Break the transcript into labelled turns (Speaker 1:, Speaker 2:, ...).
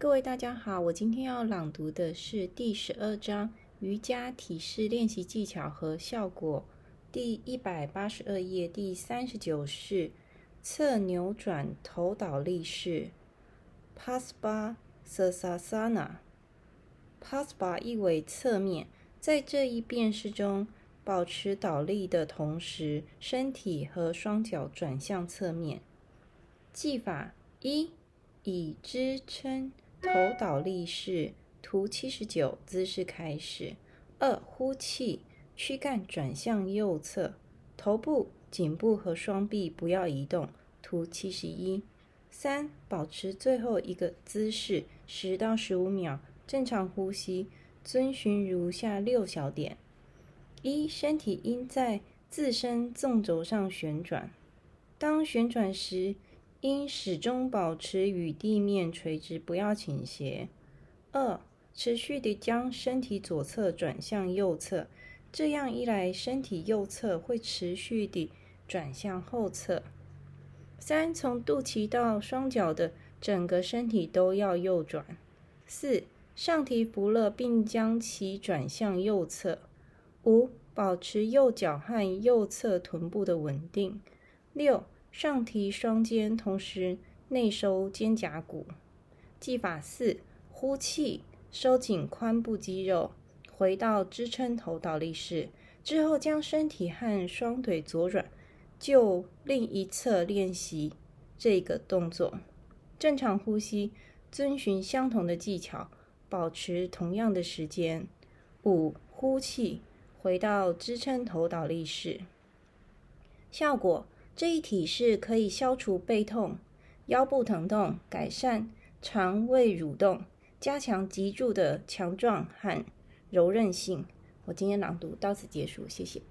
Speaker 1: 各位大家好，我今天要朗读的是第十二章瑜伽体式练习技巧和效果，第一百八十二页第三十九式侧扭转头倒立式 （Paspa Sasana）。Paspa 意为侧面，在这一变式中，保持倒立的同时，身体和双脚转向侧面。技法一。以支撑头倒立式图七十九姿势开始。二、呼气，躯干转向右侧，头部、颈部和双臂不要移动。图七十一。三、保持最后一个姿势十到十五秒，正常呼吸，遵循如下六小点：一、身体应在自身纵轴上旋转，当旋转时。应始终保持与地面垂直，不要倾斜。二、持续地将身体左侧转向右侧，这样一来，身体右侧会持续地转向后侧。三、从肚脐到双脚的整个身体都要右转。四、上提扶勒，并将其转向右侧。五、保持右脚和右侧臀部的稳定。六。上提双肩，同时内收肩胛骨。技法四：呼气，收紧髋部肌肉，回到支撑头倒立式。之后将身体和双腿左转，就另一侧练习这个动作。正常呼吸，遵循相同的技巧，保持同样的时间。五：呼气，回到支撑头倒立式。效果。这一体式可以消除背痛、腰部疼痛，改善肠胃蠕动，加强脊柱的强壮和柔韧性。我今天朗读到此结束，谢谢。